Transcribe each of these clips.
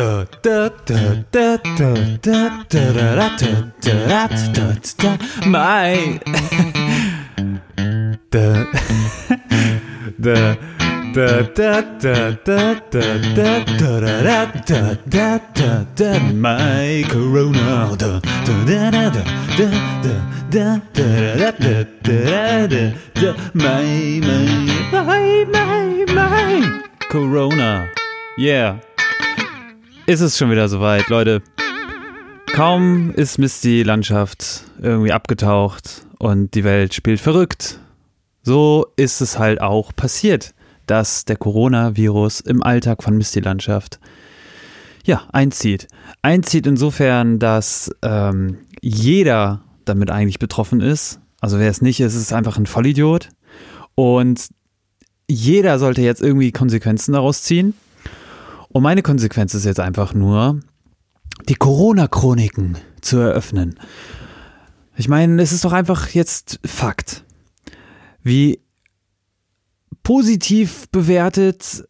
My my corona my my my my my corona yeah Ist es schon wieder soweit, Leute. Kaum ist Misty Landschaft irgendwie abgetaucht und die Welt spielt verrückt. So ist es halt auch passiert, dass der Coronavirus im Alltag von Misty Landschaft ja, einzieht. Einzieht insofern, dass ähm, jeder damit eigentlich betroffen ist. Also wer es nicht ist, ist einfach ein Vollidiot. Und jeder sollte jetzt irgendwie Konsequenzen daraus ziehen. Und meine Konsequenz ist jetzt einfach nur, die Corona-Chroniken zu eröffnen. Ich meine, es ist doch einfach jetzt Fakt. Wie positiv bewertet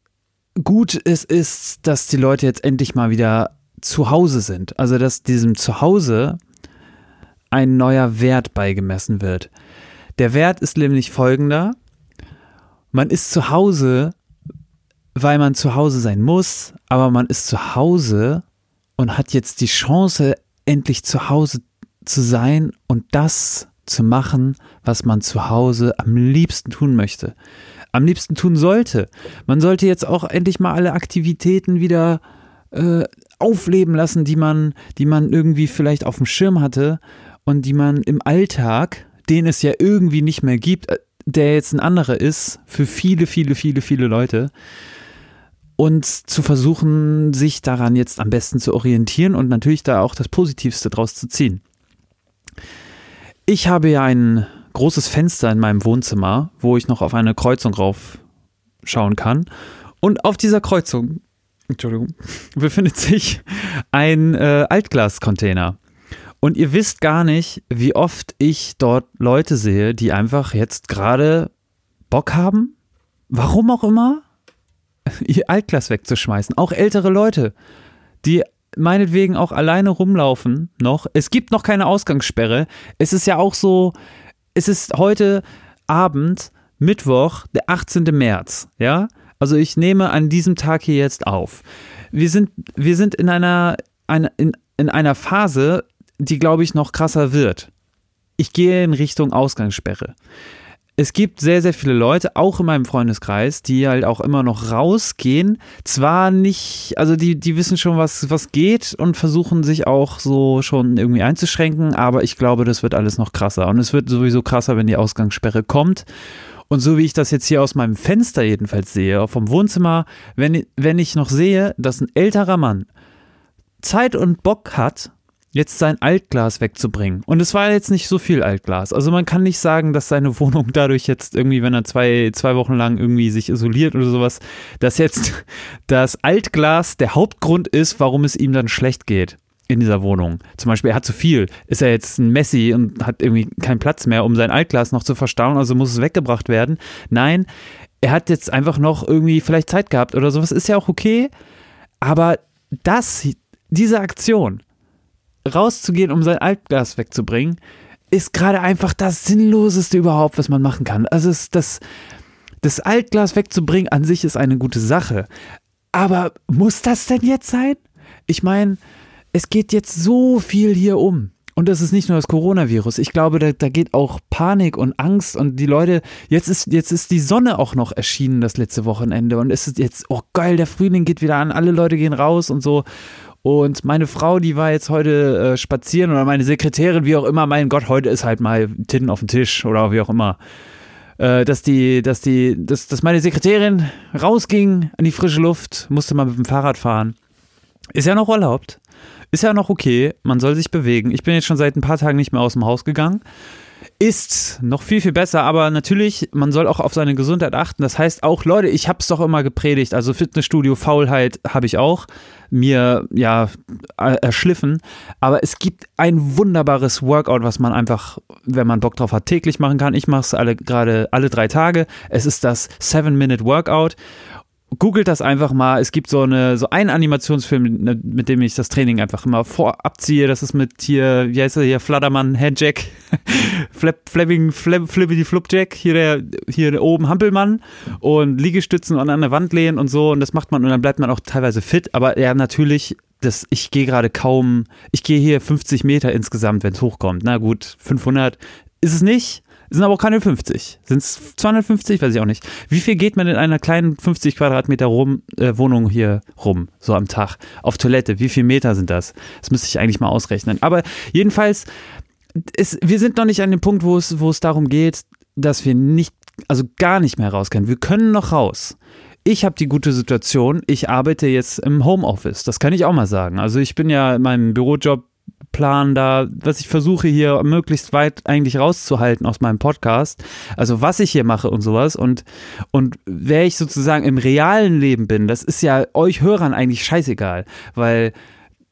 gut es ist, dass die Leute jetzt endlich mal wieder zu Hause sind. Also, dass diesem Zuhause ein neuer Wert beigemessen wird. Der Wert ist nämlich folgender. Man ist zu Hause, weil man zu Hause sein muss, aber man ist zu Hause und hat jetzt die Chance, endlich zu Hause zu sein und das zu machen, was man zu Hause am liebsten tun möchte. Am liebsten tun sollte. Man sollte jetzt auch endlich mal alle Aktivitäten wieder äh, aufleben lassen, die man, die man irgendwie vielleicht auf dem Schirm hatte und die man im Alltag, den es ja irgendwie nicht mehr gibt, äh, der jetzt ein anderer ist für viele, viele, viele, viele Leute. Und zu versuchen, sich daran jetzt am besten zu orientieren und natürlich da auch das Positivste draus zu ziehen. Ich habe ja ein großes Fenster in meinem Wohnzimmer, wo ich noch auf eine Kreuzung rauf schauen kann. Und auf dieser Kreuzung, Entschuldigung, befindet sich ein äh, Altglascontainer. Und ihr wisst gar nicht, wie oft ich dort Leute sehe, die einfach jetzt gerade Bock haben, warum auch immer, ihr Altglas wegzuschmeißen. Auch ältere Leute, die meinetwegen auch alleine rumlaufen noch. Es gibt noch keine Ausgangssperre. Es ist ja auch so, es ist heute Abend, Mittwoch, der 18. März, ja? Also ich nehme an diesem Tag hier jetzt auf. Wir sind, wir sind in einer, eine, in, in einer Phase, die, glaube ich, noch krasser wird. Ich gehe in Richtung Ausgangssperre. Es gibt sehr, sehr viele Leute, auch in meinem Freundeskreis, die halt auch immer noch rausgehen. Zwar nicht, also die, die wissen schon, was, was geht und versuchen sich auch so schon irgendwie einzuschränken, aber ich glaube, das wird alles noch krasser. Und es wird sowieso krasser, wenn die Ausgangssperre kommt. Und so wie ich das jetzt hier aus meinem Fenster jedenfalls sehe, vom Wohnzimmer, wenn, wenn ich noch sehe, dass ein älterer Mann Zeit und Bock hat, jetzt sein Altglas wegzubringen. Und es war jetzt nicht so viel Altglas. Also man kann nicht sagen, dass seine Wohnung dadurch jetzt irgendwie, wenn er zwei, zwei Wochen lang irgendwie sich isoliert oder sowas, dass jetzt das Altglas der Hauptgrund ist, warum es ihm dann schlecht geht in dieser Wohnung. Zum Beispiel, er hat zu viel. Ist er jetzt ein Messi und hat irgendwie keinen Platz mehr, um sein Altglas noch zu verstauen, also muss es weggebracht werden. Nein, er hat jetzt einfach noch irgendwie vielleicht Zeit gehabt oder sowas. Ist ja auch okay. Aber das, diese Aktion, rauszugehen, um sein Altglas wegzubringen, ist gerade einfach das Sinnloseste überhaupt, was man machen kann. Also das, das Altglas wegzubringen an sich ist eine gute Sache. Aber muss das denn jetzt sein? Ich meine, es geht jetzt so viel hier um. Und das ist nicht nur das Coronavirus. Ich glaube, da, da, geht auch Panik und Angst und die Leute, jetzt ist, jetzt ist die Sonne auch noch erschienen das letzte Wochenende und es ist jetzt, oh geil, der Frühling geht wieder an, alle Leute gehen raus und so. Und meine Frau, die war jetzt heute äh, spazieren oder meine Sekretärin, wie auch immer, mein Gott, heute ist halt mal Titten auf dem Tisch oder wie auch immer. Äh, dass die, dass die, dass, dass meine Sekretärin rausging an die frische Luft, musste mal mit dem Fahrrad fahren. Ist ja noch erlaubt. Ist ja noch okay. Man soll sich bewegen. Ich bin jetzt schon seit ein paar Tagen nicht mehr aus dem Haus gegangen ist noch viel, viel besser, aber natürlich, man soll auch auf seine Gesundheit achten. Das heißt auch, Leute, ich habe es doch immer gepredigt, also Fitnessstudio, Faulheit habe ich auch mir ja erschliffen, aber es gibt ein wunderbares Workout, was man einfach, wenn man Bock drauf hat, täglich machen kann. Ich mache es alle gerade alle drei Tage. Es ist das Seven Minute Workout googelt das einfach mal. Es gibt so eine so einen Animationsfilm, ne, mit dem ich das Training einfach immer vorab ziehe. Das ist mit hier, wie heißt er hier, Flattermann, Headjack, Flap, Flapping, Flap, Flippity Flupjack, hier der, hier oben Hampelmann und Liegestützen und an der Wand lehnen und so. Und das macht man und dann bleibt man auch teilweise fit. Aber ja, natürlich das, ich gehe gerade kaum, ich gehe hier 50 Meter insgesamt, wenn es hochkommt. Na gut, 500 ist es nicht, sind aber auch keine 50. Sind es 250? Weiß ich auch nicht. Wie viel geht man in einer kleinen 50 Quadratmeter rum, äh, Wohnung hier rum, so am Tag? Auf Toilette, wie viel Meter sind das? Das müsste ich eigentlich mal ausrechnen. Aber jedenfalls, ist, wir sind noch nicht an dem Punkt, wo es, wo es darum geht, dass wir nicht, also gar nicht mehr raus können. Wir können noch raus. Ich habe die gute Situation, ich arbeite jetzt im Homeoffice. Das kann ich auch mal sagen. Also ich bin ja in meinem Bürojob Plan da, was ich versuche hier möglichst weit eigentlich rauszuhalten aus meinem Podcast. Also was ich hier mache und sowas und, und wer ich sozusagen im realen Leben bin, das ist ja euch Hörern eigentlich scheißegal, weil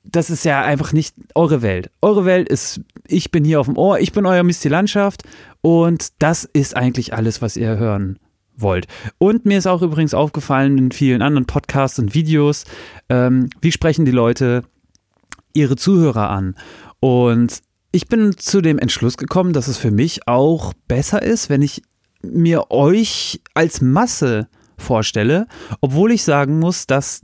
das ist ja einfach nicht eure Welt. Eure Welt ist, ich bin hier auf dem Ohr, ich bin euer Mist die Landschaft und das ist eigentlich alles, was ihr hören wollt. Und mir ist auch übrigens aufgefallen in vielen anderen Podcasts und Videos, ähm, wie sprechen die Leute ihre Zuhörer an. Und ich bin zu dem Entschluss gekommen, dass es für mich auch besser ist, wenn ich mir euch als Masse vorstelle, obwohl ich sagen muss, dass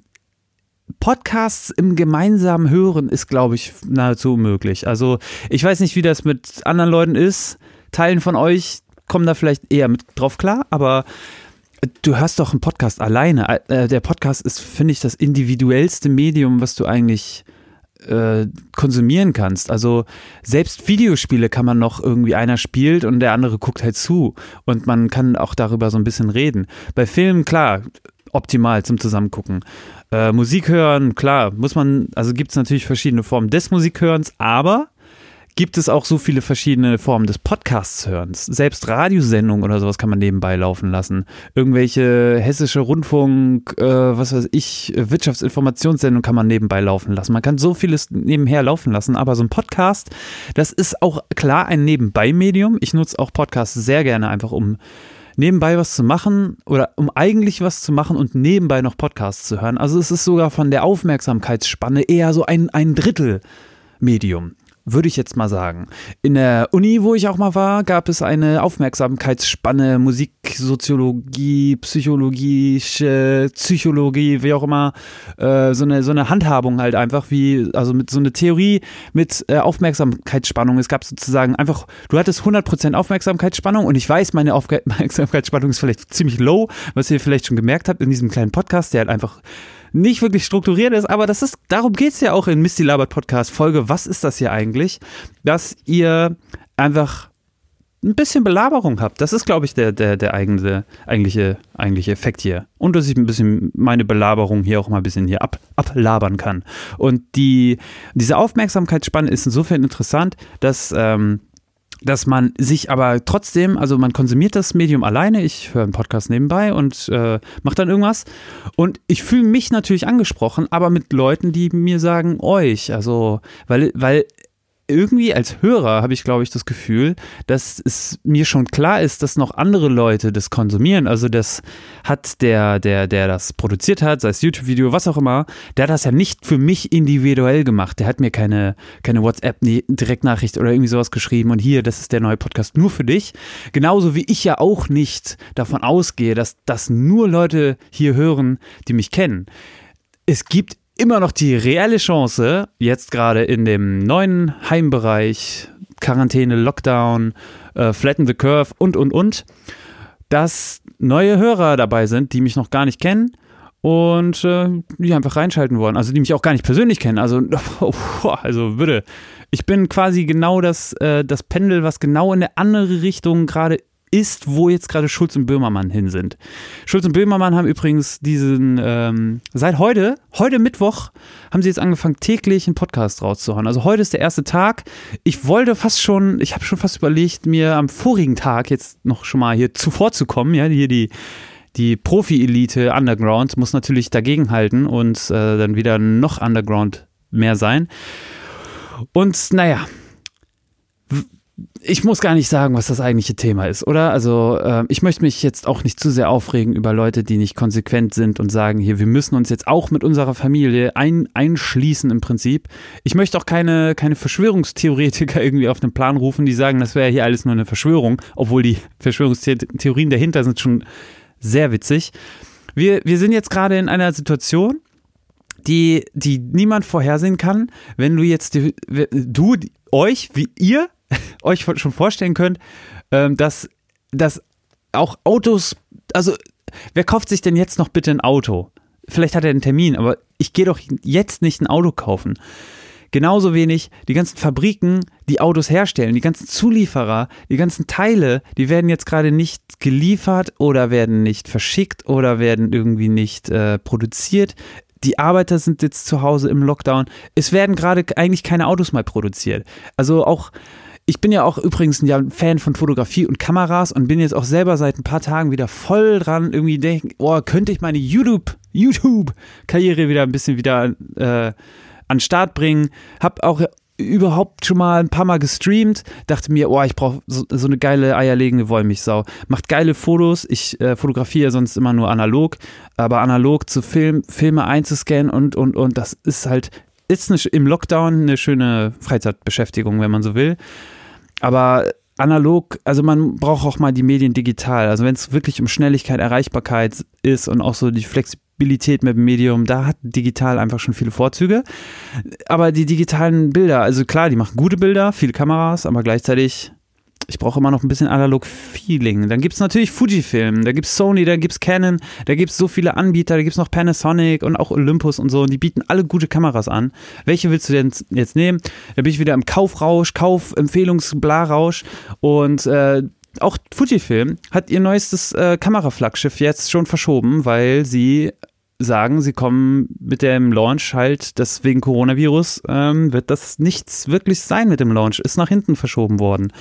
Podcasts im gemeinsamen Hören ist, glaube ich, nahezu unmöglich. Also ich weiß nicht, wie das mit anderen Leuten ist. Teilen von euch kommen da vielleicht eher mit drauf klar, aber du hörst doch einen Podcast alleine. Äh, der Podcast ist, finde ich, das individuellste Medium, was du eigentlich äh, konsumieren kannst. Also selbst Videospiele kann man noch irgendwie einer spielt und der andere guckt halt zu und man kann auch darüber so ein bisschen reden. Bei Filmen klar optimal zum Zusammengucken. Äh, Musik hören klar muss man also gibt es natürlich verschiedene Formen des Musikhörens, aber gibt es auch so viele verschiedene Formen des Podcasts-Hörens. Selbst Radiosendungen oder sowas kann man nebenbei laufen lassen. Irgendwelche hessische Rundfunk, äh, was weiß ich, Wirtschaftsinformationssendungen kann man nebenbei laufen lassen. Man kann so vieles nebenher laufen lassen, aber so ein Podcast, das ist auch klar ein Nebenbei-Medium. Ich nutze auch Podcasts sehr gerne einfach, um nebenbei was zu machen oder um eigentlich was zu machen und nebenbei noch Podcasts zu hören. Also es ist sogar von der Aufmerksamkeitsspanne eher so ein, ein Drittel Medium würde ich jetzt mal sagen. In der Uni, wo ich auch mal war, gab es eine Aufmerksamkeitsspanne, Musiksoziologie, psychologische Psychologie, wie auch immer, äh, so, eine, so eine Handhabung halt einfach, wie, also mit so eine Theorie mit äh, Aufmerksamkeitsspannung. Es gab sozusagen einfach, du hattest 100% Aufmerksamkeitsspannung und ich weiß, meine Aufmerksamkeitsspannung ist vielleicht ziemlich low, was ihr vielleicht schon gemerkt habt in diesem kleinen Podcast, der halt einfach nicht wirklich strukturiert ist, aber das ist, darum geht es ja auch in Misty Labert Podcast Folge. Was ist das hier eigentlich? Dass ihr einfach ein bisschen Belaberung habt. Das ist, glaube ich, der, der, der eigene, eigentliche, eigentliche Effekt hier. Und dass ich ein bisschen meine Belaberung hier auch mal ein bisschen hier ab, ablabern kann. Und die, diese Aufmerksamkeitsspanne ist insofern interessant, dass ähm, dass man sich aber trotzdem, also man konsumiert das Medium alleine, ich höre einen Podcast nebenbei und äh, mache dann irgendwas. Und ich fühle mich natürlich angesprochen, aber mit Leuten, die mir sagen, euch, also weil, weil irgendwie als Hörer habe ich, glaube ich, das Gefühl, dass es mir schon klar ist, dass noch andere Leute das konsumieren. Also das hat der, der, der das produziert hat, sei es YouTube-Video, was auch immer, der hat das ja nicht für mich individuell gemacht. Der hat mir keine, keine WhatsApp-Direktnachricht oder irgendwie sowas geschrieben und hier, das ist der neue Podcast nur für dich. Genauso wie ich ja auch nicht davon ausgehe, dass das nur Leute hier hören, die mich kennen. Es gibt immer noch die reelle Chance, jetzt gerade in dem neuen Heimbereich, Quarantäne, Lockdown, äh, Flatten the Curve und, und, und, dass neue Hörer dabei sind, die mich noch gar nicht kennen und äh, die einfach reinschalten wollen. Also die mich auch gar nicht persönlich kennen. Also, also würde. Ich bin quasi genau das, äh, das Pendel, was genau in eine andere Richtung gerade ist, wo jetzt gerade Schulz und Böhmermann hin sind. Schulz und Böhmermann haben übrigens diesen, ähm, seit heute, heute Mittwoch, haben sie jetzt angefangen, täglich einen Podcast rauszuhauen. Also heute ist der erste Tag. Ich wollte fast schon, ich habe schon fast überlegt, mir am vorigen Tag jetzt noch schon mal hier zuvor zu kommen, ja, hier die die Profi-Elite Underground muss natürlich dagegenhalten und äh, dann wieder noch Underground mehr sein. Und naja, ich muss gar nicht sagen, was das eigentliche Thema ist, oder? Also äh, ich möchte mich jetzt auch nicht zu sehr aufregen über Leute, die nicht konsequent sind und sagen, hier, wir müssen uns jetzt auch mit unserer Familie ein, einschließen im Prinzip. Ich möchte auch keine, keine Verschwörungstheoretiker irgendwie auf den Plan rufen, die sagen, das wäre hier alles nur eine Verschwörung, obwohl die Verschwörungstheorien dahinter sind schon sehr witzig. Wir, wir sind jetzt gerade in einer Situation, die, die niemand vorhersehen kann. Wenn du jetzt, die, du, euch, wie ihr euch schon vorstellen könnt, ähm, dass, dass auch Autos, also wer kauft sich denn jetzt noch bitte ein Auto? Vielleicht hat er einen Termin, aber ich gehe doch jetzt nicht ein Auto kaufen. Genauso wenig die ganzen Fabriken, die Autos herstellen, die ganzen Zulieferer, die ganzen Teile, die werden jetzt gerade nicht geliefert oder werden nicht verschickt oder werden irgendwie nicht äh, produziert. Die Arbeiter sind jetzt zu Hause im Lockdown. Es werden gerade eigentlich keine Autos mehr produziert. Also auch ich bin ja auch übrigens ein Fan von Fotografie und Kameras und bin jetzt auch selber seit ein paar Tagen wieder voll dran, irgendwie denken, oh, könnte ich meine YouTube, YouTube-Karriere wieder ein bisschen wieder äh, an Start bringen. Hab auch überhaupt schon mal ein paar Mal gestreamt, dachte mir, oh, ich brauche so, so, eine geile eierlegende Wollmilchsau. Macht geile Fotos, ich äh, fotografiere sonst immer nur analog, aber analog zu Film, Filme einzuscannen und, und, und, das ist halt, ist eine, im Lockdown eine schöne Freizeitbeschäftigung, wenn man so will. Aber analog, also man braucht auch mal die Medien digital. Also wenn es wirklich um Schnelligkeit, Erreichbarkeit ist und auch so die Flexibilität mit dem Medium, da hat digital einfach schon viele Vorzüge. Aber die digitalen Bilder, also klar, die machen gute Bilder, viele Kameras, aber gleichzeitig ich brauche immer noch ein bisschen Analog-Feeling. Dann gibt es natürlich Fujifilm, da gibt es Sony, da gibt es Canon, da gibt es so viele Anbieter, da gibt es noch Panasonic und auch Olympus und so und die bieten alle gute Kameras an. Welche willst du denn jetzt nehmen? Da bin ich wieder im Kaufrausch, Kaufempfehlungs-Blarausch und äh, auch Fujifilm hat ihr neuestes äh, Kameraflaggschiff jetzt schon verschoben, weil sie sagen, sie kommen mit dem Launch halt, das wegen Coronavirus ähm, wird das nichts wirklich sein mit dem Launch, ist nach hinten verschoben worden.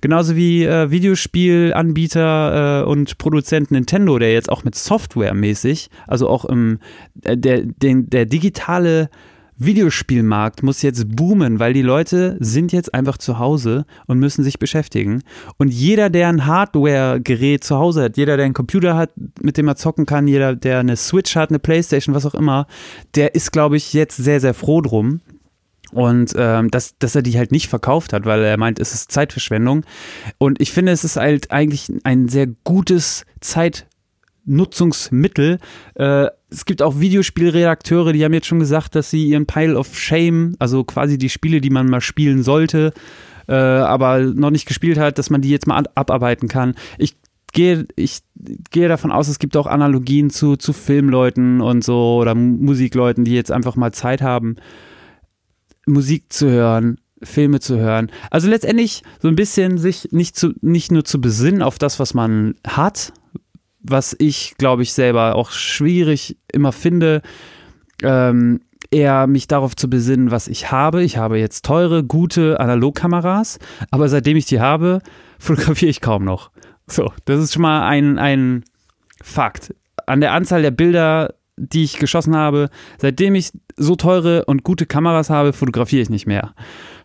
Genauso wie äh, Videospielanbieter äh, und Produzent Nintendo, der jetzt auch mit Software mäßig, also auch im, äh, der, den, der digitale Videospielmarkt muss jetzt boomen, weil die Leute sind jetzt einfach zu Hause und müssen sich beschäftigen. Und jeder, der ein Hardware-Gerät zu Hause hat, jeder, der einen Computer hat, mit dem er zocken kann, jeder, der eine Switch hat, eine Playstation, was auch immer, der ist, glaube ich, jetzt sehr, sehr froh drum. Und ähm, dass, dass er die halt nicht verkauft hat, weil er meint, es ist Zeitverschwendung. Und ich finde, es ist halt eigentlich ein sehr gutes Zeit Nutzungsmittel. Äh, es gibt auch Videospielredakteure, die haben jetzt schon gesagt, dass sie ihren Pile of Shame, also quasi die Spiele, die man mal spielen sollte, äh, aber noch nicht gespielt hat, dass man die jetzt mal abarbeiten kann. Ich gehe, ich gehe davon aus, es gibt auch Analogien zu, zu Filmleuten und so oder Musikleuten, die jetzt einfach mal Zeit haben, Musik zu hören, Filme zu hören. Also letztendlich so ein bisschen sich nicht, zu, nicht nur zu besinnen auf das, was man hat, was ich, glaube ich, selber auch schwierig immer finde, ähm, eher mich darauf zu besinnen, was ich habe. Ich habe jetzt teure, gute Analogkameras, aber seitdem ich die habe, fotografiere ich kaum noch. So, das ist schon mal ein, ein Fakt. An der Anzahl der Bilder, die ich geschossen habe, seitdem ich so teure und gute Kameras habe, fotografiere ich nicht mehr.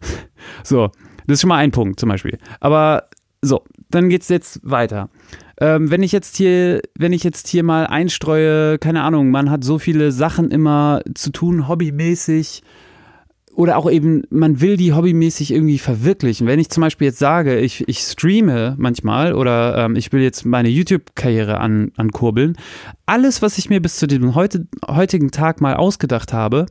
So, das ist schon mal ein Punkt zum Beispiel. Aber so, dann geht es jetzt weiter. Ähm, wenn ich jetzt hier, wenn ich jetzt hier mal einstreue, keine Ahnung, man hat so viele Sachen immer zu tun, hobbymäßig. Oder auch eben, man will die hobbymäßig irgendwie verwirklichen. Wenn ich zum Beispiel jetzt sage, ich, ich streame manchmal oder ähm, ich will jetzt meine YouTube-Karriere an, ankurbeln, alles, was ich mir bis zu dem heute, heutigen Tag mal ausgedacht habe,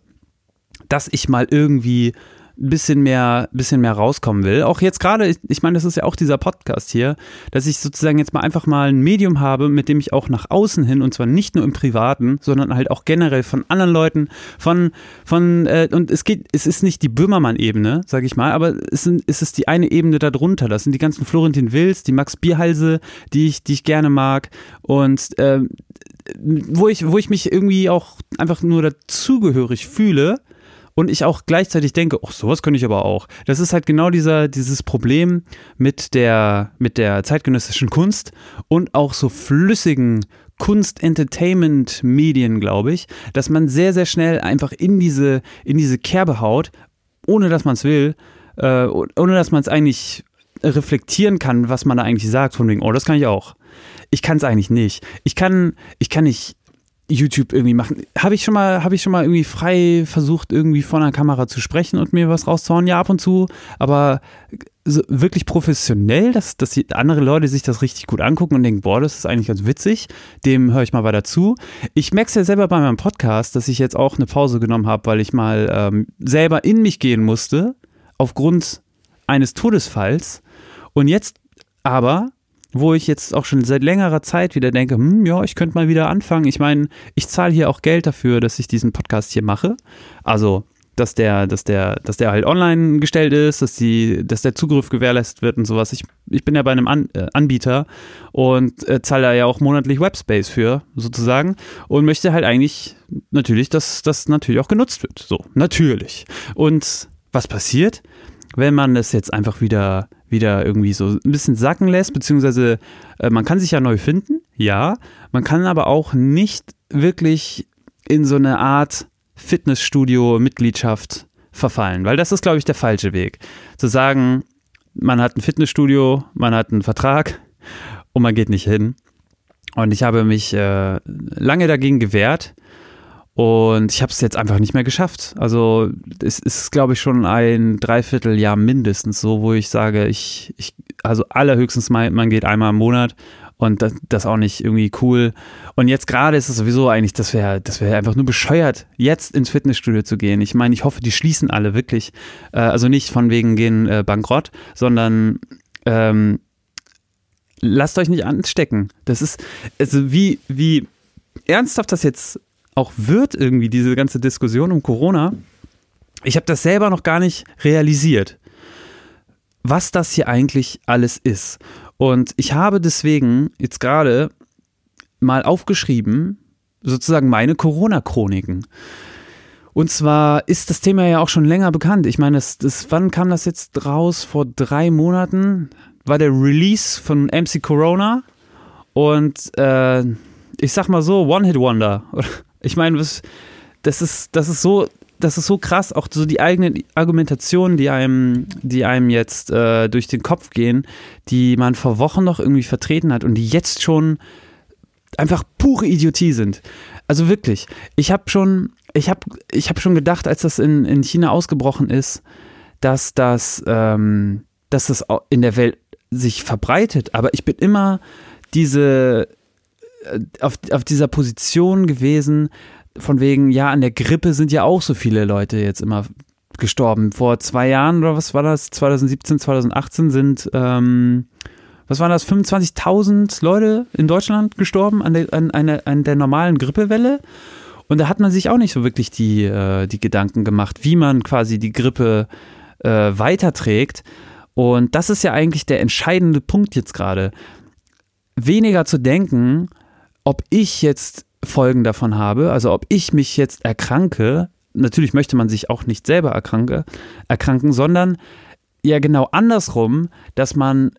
dass ich mal irgendwie bisschen mehr, bisschen mehr rauskommen will. Auch jetzt gerade, ich, meine, das ist ja auch dieser Podcast hier, dass ich sozusagen jetzt mal einfach mal ein Medium habe, mit dem ich auch nach außen hin, und zwar nicht nur im Privaten, sondern halt auch generell von anderen Leuten, von, von, äh, und es geht, es ist nicht die Böhmermann-Ebene, sage ich mal, aber es, sind, es ist die eine Ebene darunter. Das sind die ganzen Florentin Wills, die Max Bierhalse, die ich, die ich gerne mag. Und äh, wo ich, wo ich mich irgendwie auch einfach nur dazugehörig fühle, und ich auch gleichzeitig denke, ach, sowas könnte ich aber auch. Das ist halt genau dieser, dieses Problem mit der, mit der zeitgenössischen Kunst und auch so flüssigen Kunst-Entertainment-Medien, glaube ich, dass man sehr, sehr schnell einfach in diese, in diese Kerbe haut, ohne dass man es will, äh, ohne dass man es eigentlich reflektieren kann, was man da eigentlich sagt, von wegen, oh, das kann ich auch. Ich kann es eigentlich nicht. Ich kann, ich kann nicht YouTube irgendwie machen. Habe ich schon mal, habe ich schon mal irgendwie frei versucht, irgendwie vor einer Kamera zu sprechen und mir was rauszuhauen? Ja, ab und zu, aber so wirklich professionell, dass, dass die andere Leute sich das richtig gut angucken und denken, boah, das ist eigentlich ganz witzig, dem höre ich mal weiter zu. Ich merke es ja selber bei meinem Podcast, dass ich jetzt auch eine Pause genommen habe, weil ich mal ähm, selber in mich gehen musste, aufgrund eines Todesfalls. Und jetzt aber wo ich jetzt auch schon seit längerer Zeit wieder denke, hm, ja, ich könnte mal wieder anfangen. Ich meine, ich zahle hier auch Geld dafür, dass ich diesen Podcast hier mache. Also, dass der, dass der, dass der halt online gestellt ist, dass die, dass der Zugriff gewährleistet wird und sowas. Ich, ich bin ja bei einem An, äh, Anbieter und äh, zahle da ja auch monatlich Webspace für, sozusagen, und möchte halt eigentlich natürlich, dass das natürlich auch genutzt wird. So, natürlich. Und was passiert, wenn man das jetzt einfach wieder wieder irgendwie so ein bisschen sacken lässt, beziehungsweise äh, man kann sich ja neu finden, ja, man kann aber auch nicht wirklich in so eine Art Fitnessstudio-Mitgliedschaft verfallen, weil das ist, glaube ich, der falsche Weg. Zu sagen, man hat ein Fitnessstudio, man hat einen Vertrag und man geht nicht hin. Und ich habe mich äh, lange dagegen gewehrt, und ich habe es jetzt einfach nicht mehr geschafft. Also es ist, glaube ich, schon ein Dreivierteljahr mindestens so, wo ich sage, ich, ich also allerhöchstens mal, man geht einmal im Monat und das, das auch nicht irgendwie cool. Und jetzt gerade ist es sowieso eigentlich, das wäre das wäre einfach nur bescheuert, jetzt ins Fitnessstudio zu gehen. Ich meine, ich hoffe, die schließen alle wirklich. Äh, also nicht von wegen gehen äh, bankrott, sondern ähm, lasst euch nicht anstecken. Das ist, also wie, wie ernsthaft das jetzt auch wird, irgendwie diese ganze Diskussion um Corona, ich habe das selber noch gar nicht realisiert, was das hier eigentlich alles ist. Und ich habe deswegen jetzt gerade mal aufgeschrieben, sozusagen meine Corona-Chroniken. Und zwar ist das Thema ja auch schon länger bekannt. Ich meine, das, das, wann kam das jetzt raus? Vor drei Monaten war der Release von MC Corona. Und äh, ich sag mal so, One-Hit-Wonder. Ich meine, das ist, das ist so, das ist so krass, auch so die eigenen Argumentationen, die einem, die einem jetzt äh, durch den Kopf gehen, die man vor Wochen noch irgendwie vertreten hat und die jetzt schon einfach pure Idiotie sind. Also wirklich, ich habe schon, ich habe, ich habe schon gedacht, als das in, in China ausgebrochen ist, dass das, ähm, dass das in der Welt sich verbreitet. Aber ich bin immer diese auf, auf dieser Position gewesen, von wegen, ja, an der Grippe sind ja auch so viele Leute jetzt immer gestorben. Vor zwei Jahren oder was war das? 2017, 2018 sind, ähm, was waren das? 25.000 Leute in Deutschland gestorben an der, an, an, an der normalen Grippewelle. Und da hat man sich auch nicht so wirklich die, äh, die Gedanken gemacht, wie man quasi die Grippe äh, weiterträgt. Und das ist ja eigentlich der entscheidende Punkt jetzt gerade. Weniger zu denken, ob ich jetzt Folgen davon habe, also ob ich mich jetzt erkranke, natürlich möchte man sich auch nicht selber erkranke, erkranken, sondern ja genau andersrum, dass man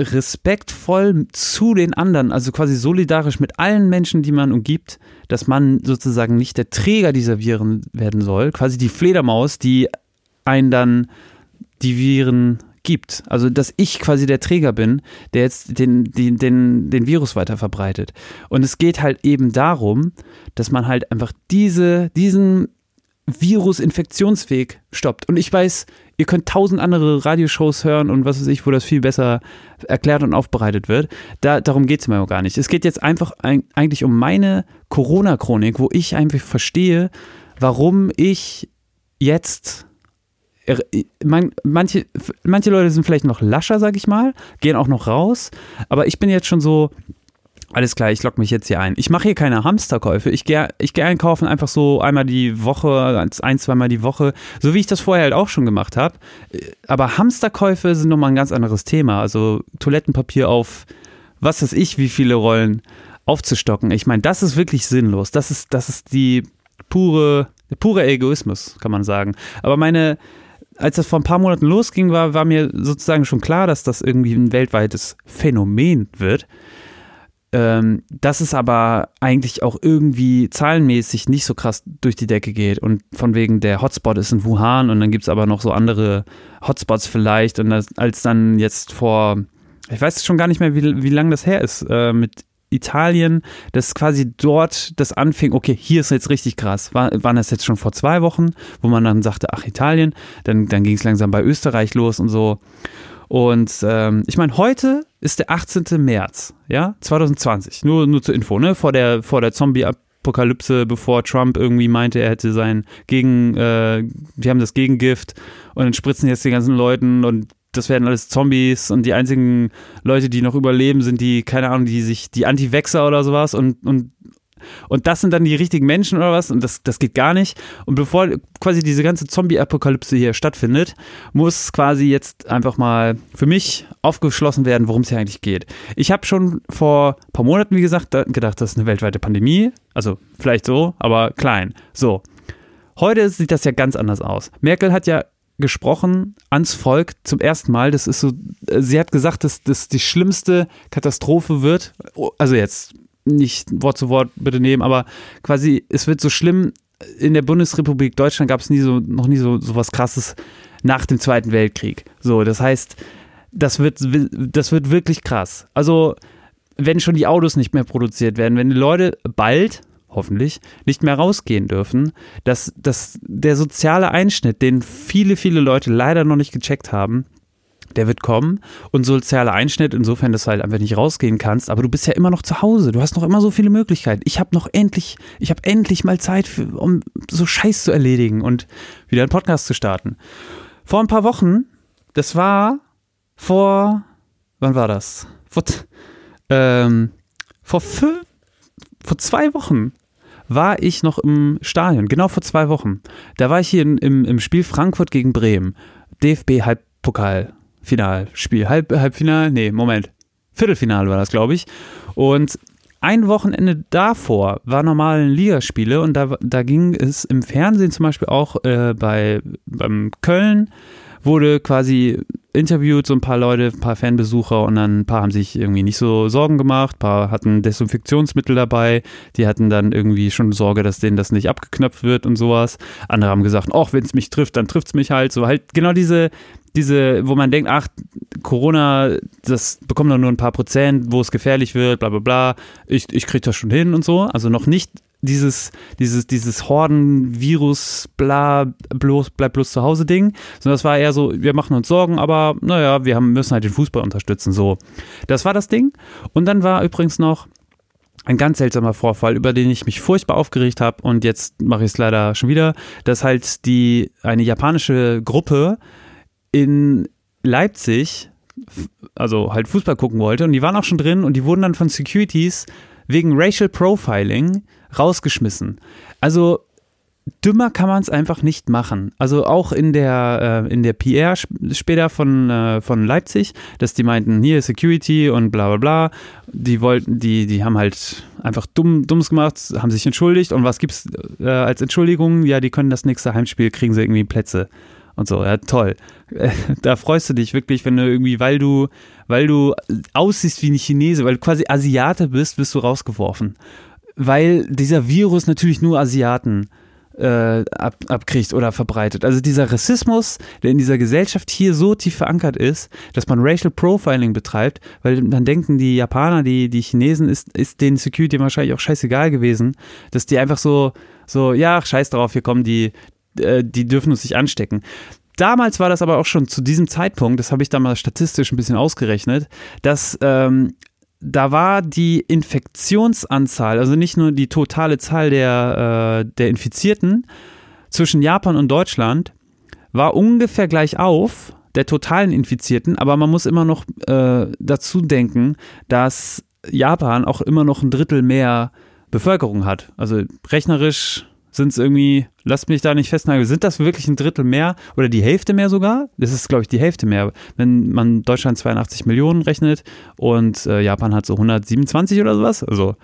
respektvoll zu den anderen, also quasi solidarisch mit allen Menschen, die man umgibt, dass man sozusagen nicht der Träger dieser Viren werden soll, quasi die Fledermaus, die einen dann die Viren gibt. Also, dass ich quasi der Träger bin, der jetzt den, den, den, den Virus weiter verbreitet. Und es geht halt eben darum, dass man halt einfach diese, diesen Virus-Infektionsweg stoppt. Und ich weiß, ihr könnt tausend andere Radioshows hören und was weiß ich, wo das viel besser erklärt und aufbereitet wird. Da, darum geht es mir gar nicht. Es geht jetzt einfach ein, eigentlich um meine Corona-Chronik, wo ich einfach verstehe, warum ich jetzt man, manche, manche Leute sind vielleicht noch lascher, sag ich mal, gehen auch noch raus, aber ich bin jetzt schon so, alles klar, ich logge mich jetzt hier ein. Ich mache hier keine Hamsterkäufe. Ich gehe ich geh einkaufen einfach so einmal die Woche, ein, zweimal die Woche, so wie ich das vorher halt auch schon gemacht habe. Aber Hamsterkäufe sind nochmal ein ganz anderes Thema. Also Toilettenpapier auf, was weiß ich, wie viele Rollen aufzustocken. Ich meine, das ist wirklich sinnlos. Das ist, das ist die pure, pure Egoismus, kann man sagen. Aber meine, als das vor ein paar Monaten losging, war, war mir sozusagen schon klar, dass das irgendwie ein weltweites Phänomen wird. Ähm, dass es aber eigentlich auch irgendwie zahlenmäßig nicht so krass durch die Decke geht. Und von wegen der Hotspot ist in Wuhan und dann gibt es aber noch so andere Hotspots vielleicht. Und das, als dann jetzt vor, ich weiß schon gar nicht mehr, wie, wie lange das her ist, äh, mit Italien, dass quasi dort das anfing, okay, hier ist jetzt richtig krass. War, waren das jetzt schon vor zwei Wochen, wo man dann sagte, ach, Italien, dann, dann ging es langsam bei Österreich los und so. Und ähm, ich meine, heute ist der 18. März, ja, 2020. Nur, nur zur Info, ne? Vor der, vor der Zombie-Apokalypse, bevor Trump irgendwie meinte, er hätte sein Gegen, äh, wir haben das Gegengift und dann spritzen jetzt die ganzen Leuten und das werden alles Zombies und die einzigen Leute, die noch überleben, sind die, keine Ahnung, die sich, die Anti-Wexer oder sowas und, und und das sind dann die richtigen Menschen oder was? Und das, das geht gar nicht. Und bevor quasi diese ganze Zombie-Apokalypse hier stattfindet, muss quasi jetzt einfach mal für mich aufgeschlossen werden, worum es hier eigentlich geht. Ich habe schon vor ein paar Monaten, wie gesagt, gedacht, das ist eine weltweite Pandemie. Also vielleicht so, aber klein. So. Heute sieht das ja ganz anders aus. Merkel hat ja gesprochen ans Volk zum ersten Mal. Das ist so, sie hat gesagt, dass das die schlimmste Katastrophe wird. Also jetzt nicht Wort zu Wort bitte nehmen, aber quasi, es wird so schlimm. In der Bundesrepublik Deutschland gab es nie so, noch nie so, so was krasses nach dem Zweiten Weltkrieg. So, das heißt, das wird, das wird wirklich krass. Also, wenn schon die Autos nicht mehr produziert werden, wenn die Leute bald, hoffentlich, nicht mehr rausgehen dürfen, dass, dass der soziale Einschnitt, den viele, viele Leute leider noch nicht gecheckt haben, der wird kommen und sozialer Einschnitt, insofern, dass du halt einfach nicht rausgehen kannst, aber du bist ja immer noch zu Hause, du hast noch immer so viele Möglichkeiten. Ich habe noch endlich, ich habe endlich mal Zeit, für, um so Scheiß zu erledigen und wieder einen Podcast zu starten. Vor ein paar Wochen, das war vor, wann war das? Vor, ähm, vor fünf, vor zwei Wochen war ich noch im Stadion, genau vor zwei Wochen. Da war ich hier in, im, im Spiel Frankfurt gegen Bremen. DFB Halbpokal Finalspiel. Halb, Halbfinal? Nee, Moment. Viertelfinale war das, glaube ich. Und ein Wochenende davor war normalen Ligaspiele und da, da ging es im Fernsehen zum Beispiel auch äh, bei beim Köln wurde quasi interviewt, so ein paar Leute, ein paar Fanbesucher und dann ein paar haben sich irgendwie nicht so Sorgen gemacht, ein paar hatten Desinfektionsmittel dabei, die hatten dann irgendwie schon Sorge, dass denen das nicht abgeknöpft wird und sowas. Andere haben gesagt, ach, wenn es mich trifft, dann trifft es mich halt. So halt genau diese, diese, wo man denkt, ach, Corona, das bekommt doch nur ein paar Prozent, wo es gefährlich wird, bla bla bla. Ich, ich kriege das schon hin und so. Also noch nicht dieses, dieses, dieses Horden-Virus, bla, bloß, bleib bloß zu Hause Ding, sondern das war eher so, wir machen uns Sorgen, aber naja, wir haben, müssen halt den Fußball unterstützen, so. Das war das Ding. Und dann war übrigens noch ein ganz seltsamer Vorfall, über den ich mich furchtbar aufgeregt habe und jetzt mache ich es leider schon wieder, dass halt die, eine japanische Gruppe in Leipzig, also halt Fußball gucken wollte und die waren auch schon drin und die wurden dann von Securities wegen Racial Profiling rausgeschmissen. Also dümmer kann man es einfach nicht machen. Also auch in der, äh, in der PR später von, äh, von Leipzig, dass die meinten, hier Security und bla bla bla. Die wollten, die, die haben halt einfach dumm, dummes gemacht, haben sich entschuldigt und was gibt's äh, als Entschuldigung? Ja, die können das nächste Heimspiel, kriegen sie irgendwie Plätze. Und so, ja, toll. Da freust du dich wirklich, wenn du irgendwie, weil du, weil du aussiehst wie ein Chinese, weil du quasi Asiate bist, wirst du rausgeworfen weil dieser Virus natürlich nur Asiaten äh, ab, abkriegt oder verbreitet. Also dieser Rassismus, der in dieser Gesellschaft hier so tief verankert ist, dass man Racial Profiling betreibt, weil dann denken die Japaner, die, die Chinesen, ist, ist den Security wahrscheinlich auch scheißegal gewesen, dass die einfach so, so, ja, scheiß drauf, hier kommen die, äh, die dürfen uns nicht anstecken. Damals war das aber auch schon zu diesem Zeitpunkt, das habe ich damals statistisch ein bisschen ausgerechnet, dass ähm, da war die Infektionsanzahl, also nicht nur die totale Zahl der, äh, der Infizierten zwischen Japan und Deutschland, war ungefähr gleich auf der totalen Infizierten, aber man muss immer noch äh, dazu denken, dass Japan auch immer noch ein Drittel mehr Bevölkerung hat. Also rechnerisch sind es irgendwie, lasst mich da nicht festnageln, sind das wirklich ein Drittel mehr oder die Hälfte mehr sogar? Das ist, glaube ich, die Hälfte mehr. Wenn man Deutschland 82 Millionen rechnet und äh, Japan hat so 127 oder sowas. Also,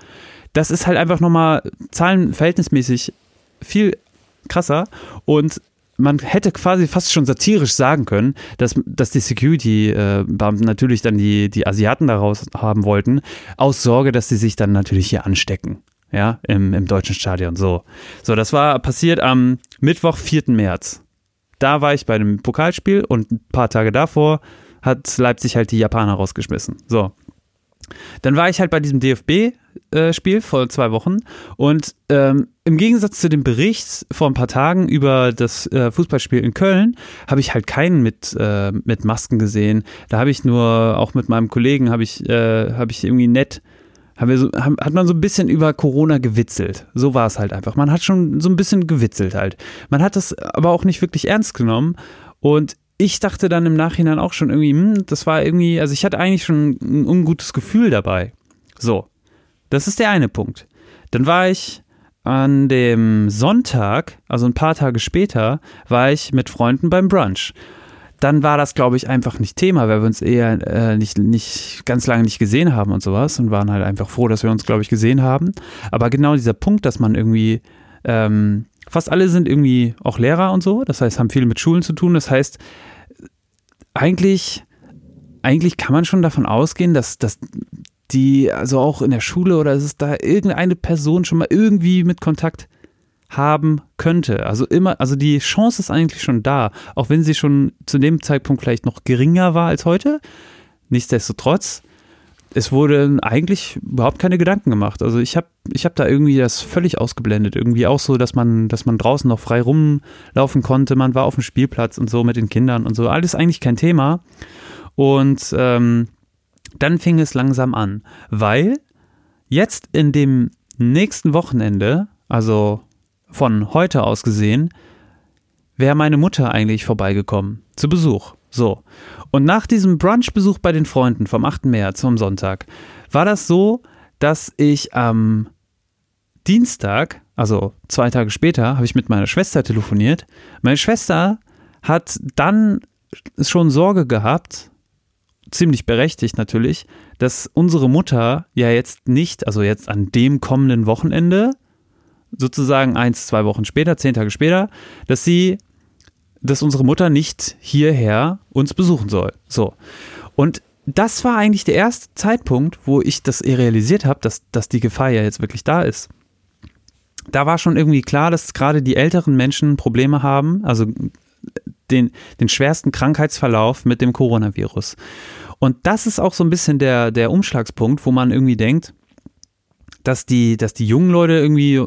das ist halt einfach nochmal zahlenverhältnismäßig viel krasser. Und man hätte quasi fast schon satirisch sagen können, dass, dass die Security-Beamten natürlich dann die, die Asiaten daraus haben wollten, aus Sorge, dass sie sich dann natürlich hier anstecken. Ja, im, im deutschen Stadion. So. So, das war passiert am Mittwoch, 4. März. Da war ich bei einem Pokalspiel und ein paar Tage davor hat Leipzig halt die Japaner rausgeschmissen. So. Dann war ich halt bei diesem DFB-Spiel vor zwei Wochen und ähm, im Gegensatz zu dem Bericht vor ein paar Tagen über das äh, Fußballspiel in Köln habe ich halt keinen mit, äh, mit Masken gesehen. Da habe ich nur, auch mit meinem Kollegen, habe ich, äh, hab ich irgendwie nett, haben wir so, hat man so ein bisschen über Corona gewitzelt. So war es halt einfach. Man hat schon so ein bisschen gewitzelt halt. Man hat das aber auch nicht wirklich ernst genommen und ich dachte dann im Nachhinein auch schon irgendwie, hm, das war irgendwie, also ich hatte eigentlich schon ein ungutes Gefühl dabei. So, das ist der eine Punkt. Dann war ich an dem Sonntag, also ein paar Tage später, war ich mit Freunden beim Brunch. Dann war das, glaube ich, einfach nicht Thema, weil wir uns eher äh, nicht, nicht ganz lange nicht gesehen haben und sowas und waren halt einfach froh, dass wir uns, glaube ich, gesehen haben. Aber genau dieser Punkt, dass man irgendwie, ähm, fast alle sind irgendwie auch Lehrer und so, das heißt, haben viel mit Schulen zu tun. Das heißt, eigentlich, eigentlich kann man schon davon ausgehen, dass, dass die, also auch in der Schule oder ist es da irgendeine Person schon mal irgendwie mit Kontakt haben könnte. Also immer, also die Chance ist eigentlich schon da, auch wenn sie schon zu dem Zeitpunkt vielleicht noch geringer war als heute. Nichtsdestotrotz, es wurden eigentlich überhaupt keine Gedanken gemacht. Also ich habe ich hab da irgendwie das völlig ausgeblendet. Irgendwie auch so, dass man, dass man draußen noch frei rumlaufen konnte. Man war auf dem Spielplatz und so mit den Kindern und so. Alles eigentlich kein Thema. Und ähm, dann fing es langsam an, weil jetzt in dem nächsten Wochenende, also von heute aus gesehen, wäre meine Mutter eigentlich vorbeigekommen zu Besuch. So. Und nach diesem Brunchbesuch bei den Freunden vom 8. März, am Sonntag, war das so, dass ich am Dienstag, also zwei Tage später, habe ich mit meiner Schwester telefoniert. Meine Schwester hat dann schon Sorge gehabt, ziemlich berechtigt natürlich, dass unsere Mutter ja jetzt nicht, also jetzt an dem kommenden Wochenende, sozusagen eins, zwei Wochen später, zehn Tage später, dass sie, dass unsere Mutter nicht hierher uns besuchen soll. So. Und das war eigentlich der erste Zeitpunkt, wo ich das realisiert habe, dass, dass die Gefahr ja jetzt wirklich da ist. Da war schon irgendwie klar, dass gerade die älteren Menschen Probleme haben, also den, den schwersten Krankheitsverlauf mit dem Coronavirus. Und das ist auch so ein bisschen der, der Umschlagspunkt, wo man irgendwie denkt, dass die, dass die jungen Leute irgendwie,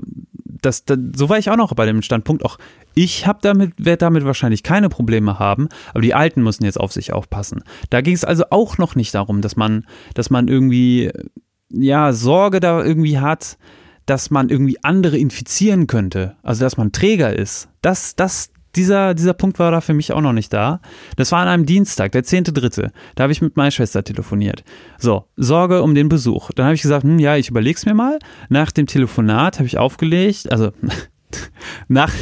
dass, das, so war ich auch noch bei dem Standpunkt, auch ich habe damit, werde damit wahrscheinlich keine Probleme haben, aber die Alten müssen jetzt auf sich aufpassen. Da ging es also auch noch nicht darum, dass man, dass man irgendwie, ja, Sorge da irgendwie hat, dass man irgendwie andere infizieren könnte, also dass man Träger ist. Das, das, dieser, dieser Punkt war da für mich auch noch nicht da. Das war an einem Dienstag, der 10.3. Da habe ich mit meiner Schwester telefoniert. So, Sorge um den Besuch. Dann habe ich gesagt, hm, ja, ich überlege es mir mal. Nach dem Telefonat habe ich aufgelegt, also nach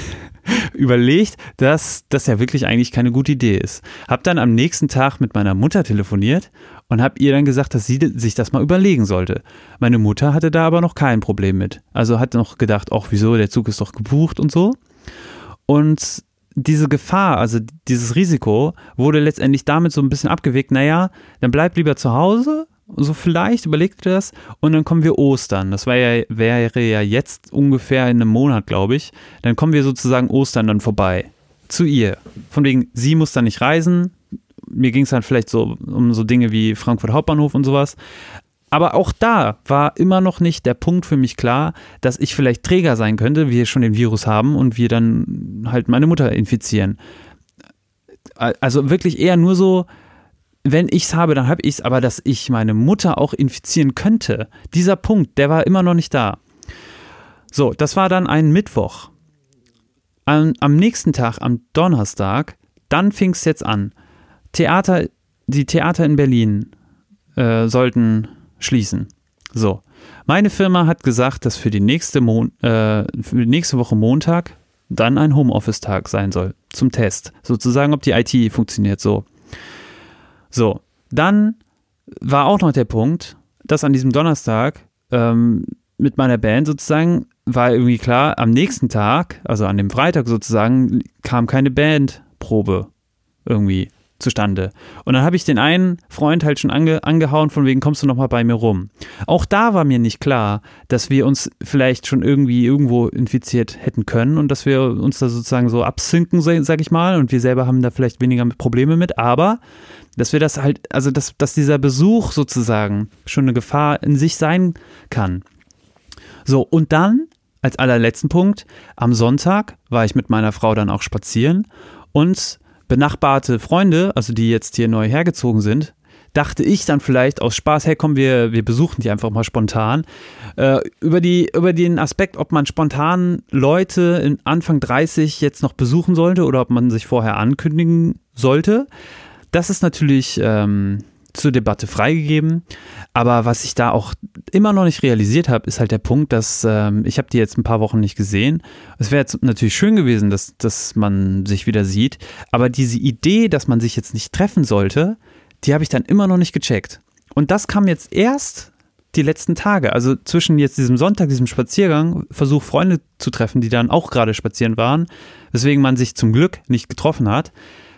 überlegt, dass das ja wirklich eigentlich keine gute Idee ist. Hab dann am nächsten Tag mit meiner Mutter telefoniert und habe ihr dann gesagt, dass sie sich das mal überlegen sollte. Meine Mutter hatte da aber noch kein Problem mit. Also hat noch gedacht, ach wieso, der Zug ist doch gebucht und so. Und diese Gefahr, also dieses Risiko, wurde letztendlich damit so ein bisschen abgewegt, naja, dann bleib lieber zu Hause, so vielleicht, überlegt ihr das, und dann kommen wir Ostern. Das ja, wäre ja jetzt ungefähr in einem Monat, glaube ich. Dann kommen wir sozusagen Ostern dann vorbei. Zu ihr. Von wegen, sie muss dann nicht reisen. Mir ging es dann vielleicht so um so Dinge wie Frankfurt Hauptbahnhof und sowas. Aber auch da war immer noch nicht der Punkt für mich klar, dass ich vielleicht Träger sein könnte, wir schon den Virus haben und wir dann halt meine Mutter infizieren. Also wirklich eher nur so, wenn ich es habe, dann habe ich es, aber dass ich meine Mutter auch infizieren könnte, dieser Punkt, der war immer noch nicht da. So, das war dann ein Mittwoch. Am, am nächsten Tag, am Donnerstag, dann fing es jetzt an. Theater, die Theater in Berlin äh, sollten schließen. So. Meine Firma hat gesagt, dass für die nächste, Mon äh, für die nächste Woche Montag dann ein Homeoffice-Tag sein soll. Zum Test. Sozusagen, ob die IT funktioniert so. So. Dann war auch noch der Punkt, dass an diesem Donnerstag ähm, mit meiner Band sozusagen war irgendwie klar, am nächsten Tag, also an dem Freitag sozusagen, kam keine Bandprobe irgendwie zustande. Und dann habe ich den einen Freund halt schon ange, angehauen, von wegen kommst du nochmal bei mir rum. Auch da war mir nicht klar, dass wir uns vielleicht schon irgendwie irgendwo infiziert hätten können und dass wir uns da sozusagen so absinken, sag ich mal, und wir selber haben da vielleicht weniger Probleme mit, aber dass wir das halt, also dass, dass dieser Besuch sozusagen schon eine Gefahr in sich sein kann. So, und dann, als allerletzten Punkt, am Sonntag war ich mit meiner Frau dann auch spazieren und benachbarte Freunde, also die jetzt hier neu hergezogen sind, dachte ich dann vielleicht aus Spaß, hey komm, wir, wir besuchen die einfach mal spontan. Äh, über, die, über den Aspekt, ob man spontan Leute in Anfang 30 jetzt noch besuchen sollte oder ob man sich vorher ankündigen sollte, das ist natürlich ähm, zur Debatte freigegeben. Aber was ich da auch immer noch nicht realisiert habe, ist halt der Punkt, dass ähm, ich habe die jetzt ein paar Wochen nicht gesehen. Es wäre jetzt natürlich schön gewesen, dass, dass man sich wieder sieht. Aber diese Idee, dass man sich jetzt nicht treffen sollte, die habe ich dann immer noch nicht gecheckt. Und das kam jetzt erst die letzten Tage. Also zwischen jetzt diesem Sonntag, diesem Spaziergang, Versuch Freunde zu treffen, die dann auch gerade spazieren waren, weswegen man sich zum Glück nicht getroffen hat,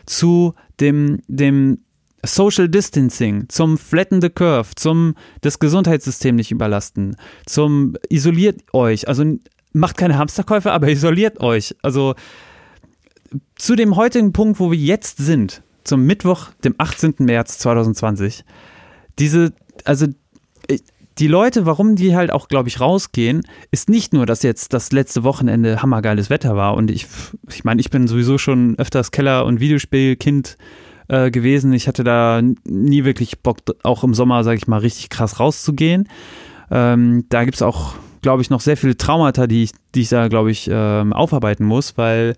zu dem, dem Social Distancing, zum Flatten the Curve, zum das Gesundheitssystem nicht überlasten, zum isoliert euch, also macht keine Hamsterkäufe, aber isoliert euch. Also zu dem heutigen Punkt, wo wir jetzt sind, zum Mittwoch, dem 18. März 2020, diese, also die Leute, warum die halt auch, glaube ich, rausgehen, ist nicht nur, dass jetzt das letzte Wochenende hammergeiles Wetter war und ich, ich meine, ich bin sowieso schon öfters Keller- und Videospielkind äh, gewesen. Ich hatte da nie wirklich Bock, auch im Sommer, sage ich mal, richtig krass rauszugehen. Ähm, da gibt es auch, glaube ich, noch sehr viele Traumata, die ich, die ich da, glaube ich, ähm, aufarbeiten muss, weil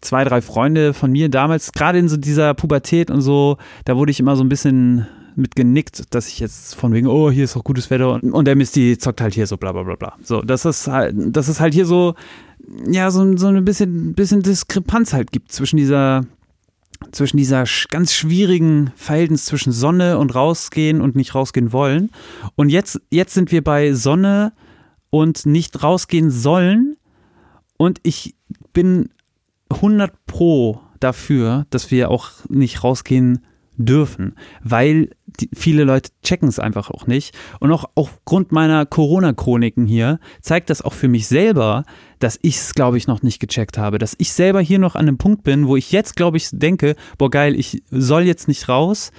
zwei, drei Freunde von mir damals, gerade in so dieser Pubertät und so, da wurde ich immer so ein bisschen mit genickt, dass ich jetzt von wegen, oh, hier ist doch gutes Wetter und, und der Misty zockt halt hier so bla bla bla bla. So, das ist halt, das ist halt hier so, ja, so, so ein bisschen, bisschen Diskrepanz halt gibt zwischen dieser zwischen dieser ganz schwierigen Verhältnis zwischen Sonne und rausgehen und nicht rausgehen wollen. Und jetzt, jetzt sind wir bei Sonne und nicht rausgehen sollen. Und ich bin 100 pro dafür, dass wir auch nicht rausgehen dürfen, weil die, viele Leute checken es einfach auch nicht. Und auch aufgrund meiner Corona-Chroniken hier zeigt das auch für mich selber, dass ich es, glaube ich, noch nicht gecheckt habe. Dass ich selber hier noch an einem Punkt bin, wo ich jetzt, glaube ich, denke, boah geil, ich soll jetzt nicht raus.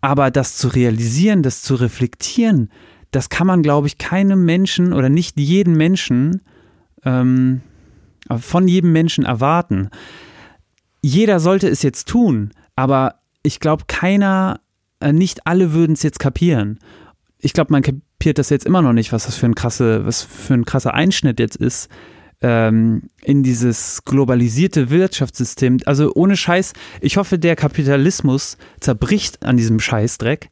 Aber das zu realisieren, das zu reflektieren, das kann man, glaube ich, keinem Menschen oder nicht jeden Menschen ähm, von jedem Menschen erwarten. Jeder sollte es jetzt tun, aber ich glaube, keiner, äh, nicht alle würden es jetzt kapieren. Ich glaube, man kapiert das jetzt immer noch nicht, was das für ein krasse, was für ein krasser Einschnitt jetzt ist ähm, in dieses globalisierte Wirtschaftssystem. Also ohne Scheiß, ich hoffe, der Kapitalismus zerbricht an diesem Scheißdreck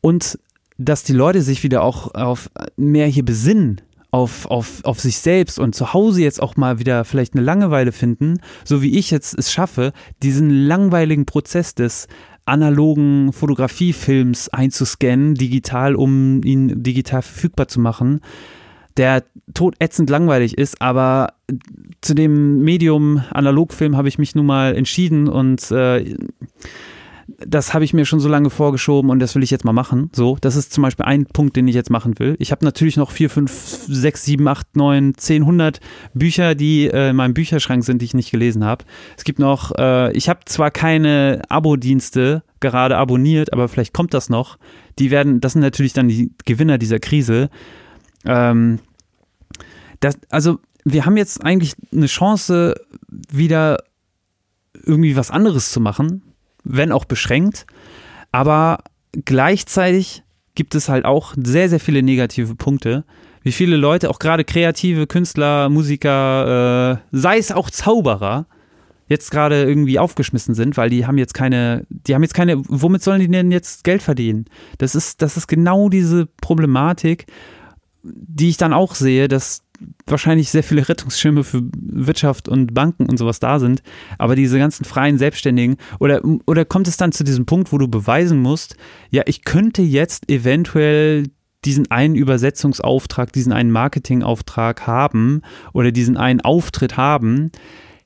und dass die Leute sich wieder auch auf mehr hier besinnen auf, auf, auf sich selbst und zu Hause jetzt auch mal wieder vielleicht eine Langeweile finden, so wie ich jetzt es schaffe, diesen langweiligen Prozess des analogen Fotografiefilms einzuscannen, digital, um ihn digital verfügbar zu machen, der todätzend langweilig ist, aber zu dem Medium Analogfilm habe ich mich nun mal entschieden und äh, das habe ich mir schon so lange vorgeschoben und das will ich jetzt mal machen. So, das ist zum Beispiel ein Punkt, den ich jetzt machen will. Ich habe natürlich noch vier, fünf, sechs, sieben, acht, neun, zehn, hundert Bücher, die äh, in meinem Bücherschrank sind, die ich nicht gelesen habe. Es gibt noch, äh, ich habe zwar keine Abo-Dienste gerade abonniert, aber vielleicht kommt das noch. Die werden, das sind natürlich dann die Gewinner dieser Krise. Ähm, das, also wir haben jetzt eigentlich eine Chance, wieder irgendwie was anderes zu machen, wenn auch beschränkt. Aber gleichzeitig gibt es halt auch sehr, sehr viele negative Punkte. Wie viele Leute, auch gerade kreative Künstler, Musiker, äh, sei es auch Zauberer, jetzt gerade irgendwie aufgeschmissen sind, weil die haben jetzt keine, die haben jetzt keine, womit sollen die denn jetzt Geld verdienen? Das ist, das ist genau diese Problematik, die ich dann auch sehe, dass wahrscheinlich sehr viele Rettungsschirme für Wirtschaft und Banken und sowas da sind, aber diese ganzen freien Selbstständigen oder, oder kommt es dann zu diesem Punkt, wo du beweisen musst, ja, ich könnte jetzt eventuell diesen einen Übersetzungsauftrag, diesen einen Marketingauftrag haben oder diesen einen Auftritt haben,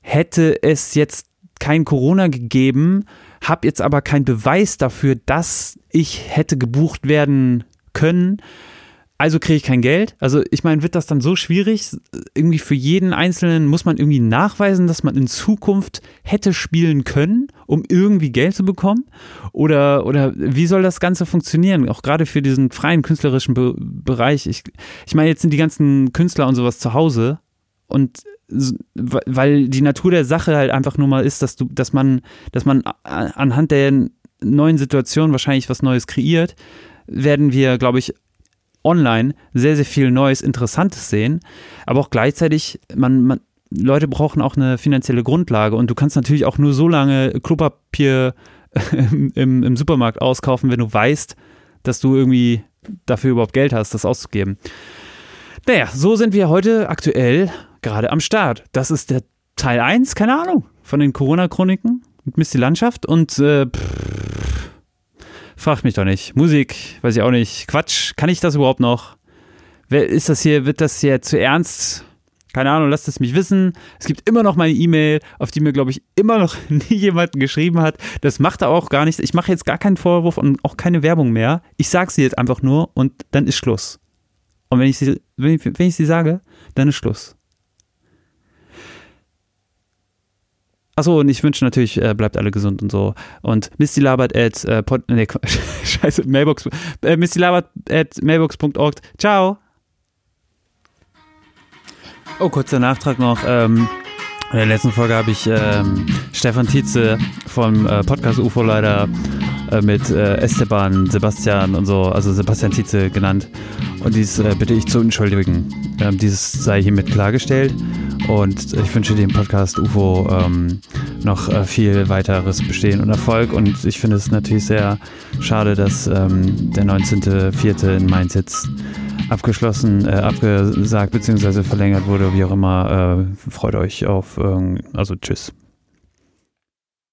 hätte es jetzt kein Corona gegeben, habe jetzt aber keinen Beweis dafür, dass ich hätte gebucht werden können. Also kriege ich kein Geld. Also ich meine, wird das dann so schwierig? Irgendwie für jeden Einzelnen muss man irgendwie nachweisen, dass man in Zukunft hätte spielen können, um irgendwie Geld zu bekommen? Oder, oder wie soll das Ganze funktionieren? Auch gerade für diesen freien künstlerischen Be Bereich. Ich, ich meine, jetzt sind die ganzen Künstler und sowas zu Hause und weil die Natur der Sache halt einfach nur mal ist, dass du, dass man, dass man anhand der neuen Situation wahrscheinlich was Neues kreiert, werden wir, glaube ich, online sehr, sehr viel Neues, Interessantes sehen. Aber auch gleichzeitig, man, man, Leute brauchen auch eine finanzielle Grundlage und du kannst natürlich auch nur so lange Klopapier im, im Supermarkt auskaufen, wenn du weißt, dass du irgendwie dafür überhaupt Geld hast, das auszugeben. Naja, so sind wir heute aktuell gerade am Start. Das ist der Teil 1, keine Ahnung, von den Corona-Chroniken mit Misty Landschaft und äh, pff, fragt mich doch nicht. Musik, weiß ich auch nicht. Quatsch, kann ich das überhaupt noch? Wer ist das hier, wird das hier zu ernst? Keine Ahnung, lasst es mich wissen. Es gibt immer noch meine E-Mail, auf die mir, glaube ich, immer noch nie jemand geschrieben hat. Das macht er auch gar nichts. Ich mache jetzt gar keinen Vorwurf und auch keine Werbung mehr. Ich sage sie jetzt einfach nur und dann ist Schluss. Und wenn ich sie, wenn ich, wenn ich sie sage, dann ist Schluss. Achso, und ich wünsche natürlich, äh, bleibt alle gesund und so. Und Misty labert at, äh, nee, scheiße, Mailbox, äh, Misty labert at mailbox.org. Ciao. Oh, kurzer Nachtrag noch. Ähm, in der letzten Folge habe ich ähm, Stefan Tietze vom äh, Podcast UFO leider äh, mit äh, Esteban, Sebastian und so, also Sebastian Tietze genannt. Und dies äh, bitte ich zu entschuldigen. Ähm, dieses sei hiermit klargestellt. Und ich wünsche dem Podcast UFO ähm, noch äh, viel weiteres Bestehen und Erfolg. Und ich finde es natürlich sehr schade, dass ähm, der 19.04. in Mainz jetzt abgeschlossen, äh, abgesagt bzw. verlängert wurde, wie auch immer. Äh, freut euch auf, also tschüss.